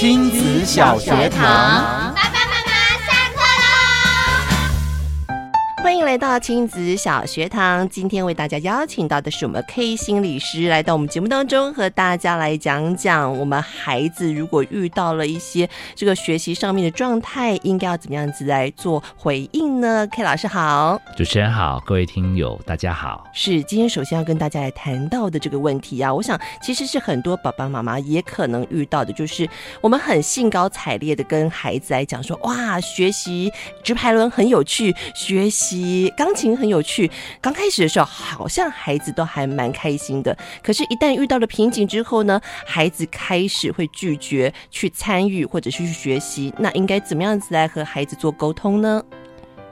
亲子小学堂。来到亲子小学堂。今天为大家邀请到的是我们 K 心理师，来到我们节目当中，和大家来讲讲我们孩子如果遇到了一些这个学习上面的状态，应该要怎么样子来做回应呢？K 老师好，主持人好，各位听友大家好。是今天首先要跟大家来谈到的这个问题啊，我想其实是很多爸爸妈妈也可能遇到的，就是我们很兴高采烈的跟孩子来讲说，哇，学习直排轮很有趣，学习。钢琴很有趣，刚开始的时候好像孩子都还蛮开心的，可是，一旦遇到了瓶颈之后呢，孩子开始会拒绝去参与或者是去学习，那应该怎么样子来和孩子做沟通呢？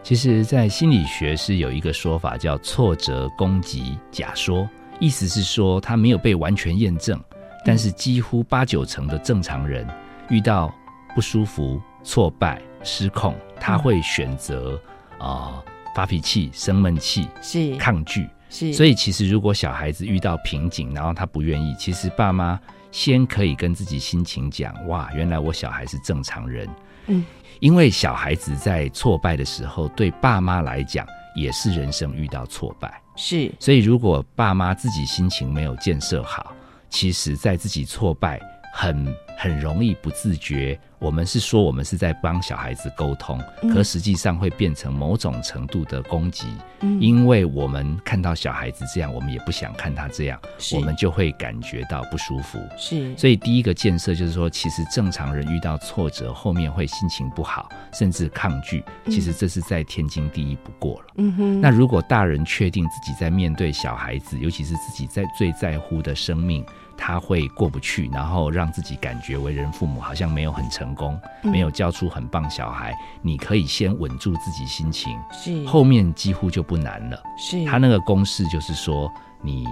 其实，在心理学是有一个说法叫挫折攻击假说，意思是说它没有被完全验证，但是几乎八九成的正常人遇到不舒服、挫败、失控，他会选择啊。呃发脾气、生闷气是。抗拒。是，所以其实如果小孩子遇到瓶颈，然后他不愿意，其实爸妈先可以跟自己心情讲：哇，原来我小孩是正常人。嗯，因为小孩子在挫败的时候，对爸妈来讲也是人生遇到挫败，是。所以如果爸妈自己心情没有建设好，其实在自己挫败很。很容易不自觉，我们是说我们是在帮小孩子沟通，可实际上会变成某种程度的攻击，嗯，因为我们看到小孩子这样，我们也不想看他这样，我们就会感觉到不舒服。是，所以第一个建设就是说，其实正常人遇到挫折，后面会心情不好，甚至抗拒，其实这是在天经地义不过了。嗯哼。那如果大人确定自己在面对小孩子，尤其是自己在最在乎的生命，他会过不去，然后让自己感觉为人父母好像没有很成功，嗯、没有教出很棒小孩。你可以先稳住自己心情，是后面几乎就不难了。是他那个公式就是说你。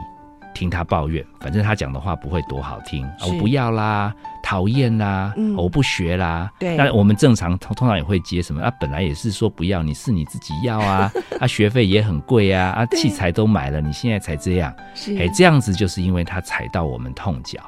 听他抱怨，反正他讲的话不会多好听，我不要啦，讨厌啦、嗯，我不学啦。对，那我们正常通通常也会接什么？啊，本来也是说不要，你是你自己要啊，啊，学费也很贵啊，啊，器材都买了，你现在才这样，哎，这样子就是因为他踩到我们痛脚，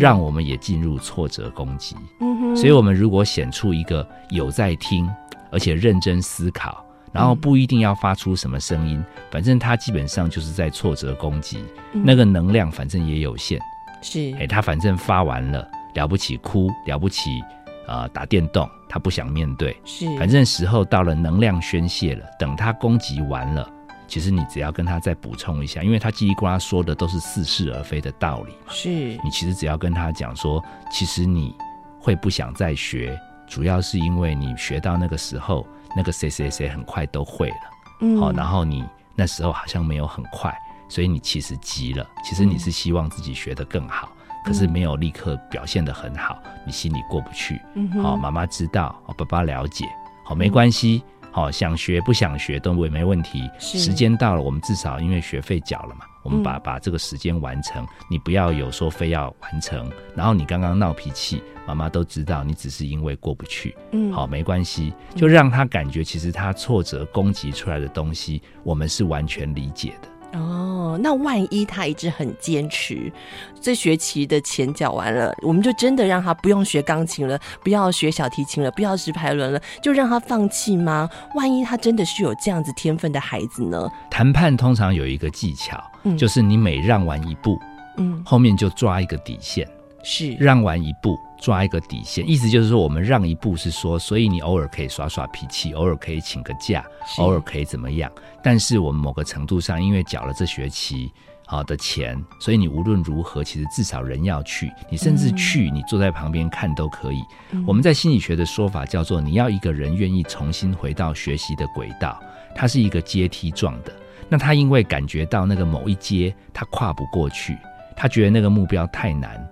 让我们也进入挫折攻击。嗯哼，所以我们如果显出一个有在听，而且认真思考。然后不一定要发出什么声音，反正他基本上就是在挫折攻击，那个能量反正也有限。是，哎，他反正发完了，了不起哭，了不起，呃，打电动，他不想面对。是，反正时候到了，能量宣泄了，等他攻击完了，其实你只要跟他再补充一下，因为他叽里呱啦说的都是似是而非的道理嘛。是，你其实只要跟他讲说，其实你会不想再学，主要是因为你学到那个时候。那个谁谁谁很快都会了，嗯，好，然后你那时候好像没有很快，所以你其实急了。其实你是希望自己学得更好，嗯，可是没有立刻表现的很好，你心里过不去。嗯，好，妈妈知道，爸爸了解，好，没关系。好，想学不想学都没没问题。时间到了，我们至少因为学费缴了嘛，我们把把这个时间完成，嗯。你不要有说非要完成，然后你刚刚闹脾气，妈妈都知道你只是因为过不去。嗯，好，没关系，就让他感觉其实他挫折攻击出来的东西，我们是完全理解的。哦，那万一他一直很坚持，这学期的钱缴完了，我们就真的让他不用学钢琴了，不要学小提琴了，不要直排轮了，就让他放弃吗？万一他真的是有这样子天分的孩子呢？谈判通常有一个技巧，嗯，就是你每让完一步，嗯，后面就抓一个底线，是让完一步。抓一个底线，意思就是说，我们让一步是说，所以你偶尔可以耍耍脾气，偶尔可以请个假，偶尔可以怎么样。但是我们某个程度上，因为缴了这学期好的钱，所以你无论如何，其实至少人要去，你甚至去，你坐在旁边看都可以。嗯。我们在心理学的说法叫做，你要一个人愿意重新回到学习的轨道，它是一个阶梯状的。那他因为感觉到那个某一阶他跨不过去，他觉得那个目标太难。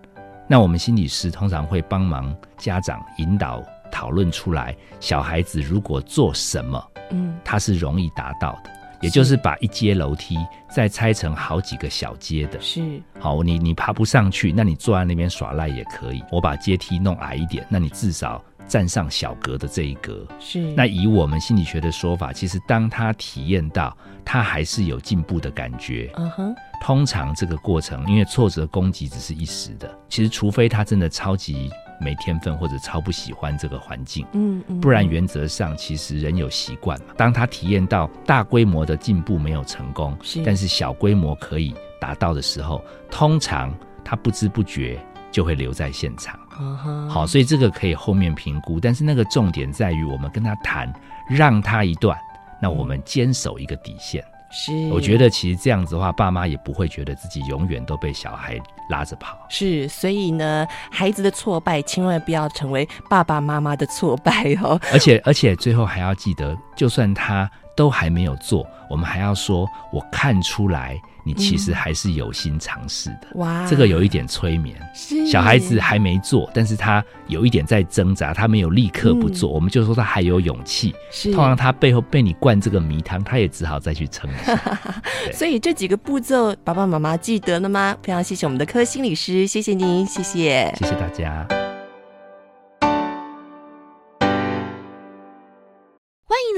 那我们心理师通常会帮忙家长引导讨论出来，小孩子如果做什么，嗯，他是容易达到的，也就是把一阶楼梯再拆成好几个小阶的。是，好，你你爬不上去，那你坐在那边耍赖也可以。我把阶梯弄矮一点，那你至少站上小格的这一格。是，那以我们心理学的说法，其实当他体验到他还是有进步的感觉，嗯哼。通常这个过程，因为挫折攻击只是一时的，其实除非他真的超级没天分或者超不喜欢这个环境。嗯嗯，不然原则上其实人有习惯嘛。当他体验到大规模的进步没有成功，是但是小规模可以达到的时候，通常他不知不觉就会留在现场。好，所以这个可以后面评估，但是那个重点在于我们跟他谈，让他一段，那我们坚守一个底线。是，我觉得其实这样子的话，爸妈也不会觉得自己永远都被小孩拉着跑。是，所以呢，孩子的挫败千万不要成为爸爸妈妈的挫败哦。而且，而且最后还要记得，就算他都还没有做，我们还要说，我看出来。你其实还是有心尝试的，哇，这个有一点催眠。是小孩子还没做，但是他有一点在挣扎，他没有立刻不做，嗯、我们就说他还有勇气。是，通常他背后被你灌这个迷汤，他也只好再去撑。所以这几个步骤，爸爸妈妈记得了吗？非常谢谢我们的科心理师，谢谢您，谢谢，谢谢大家。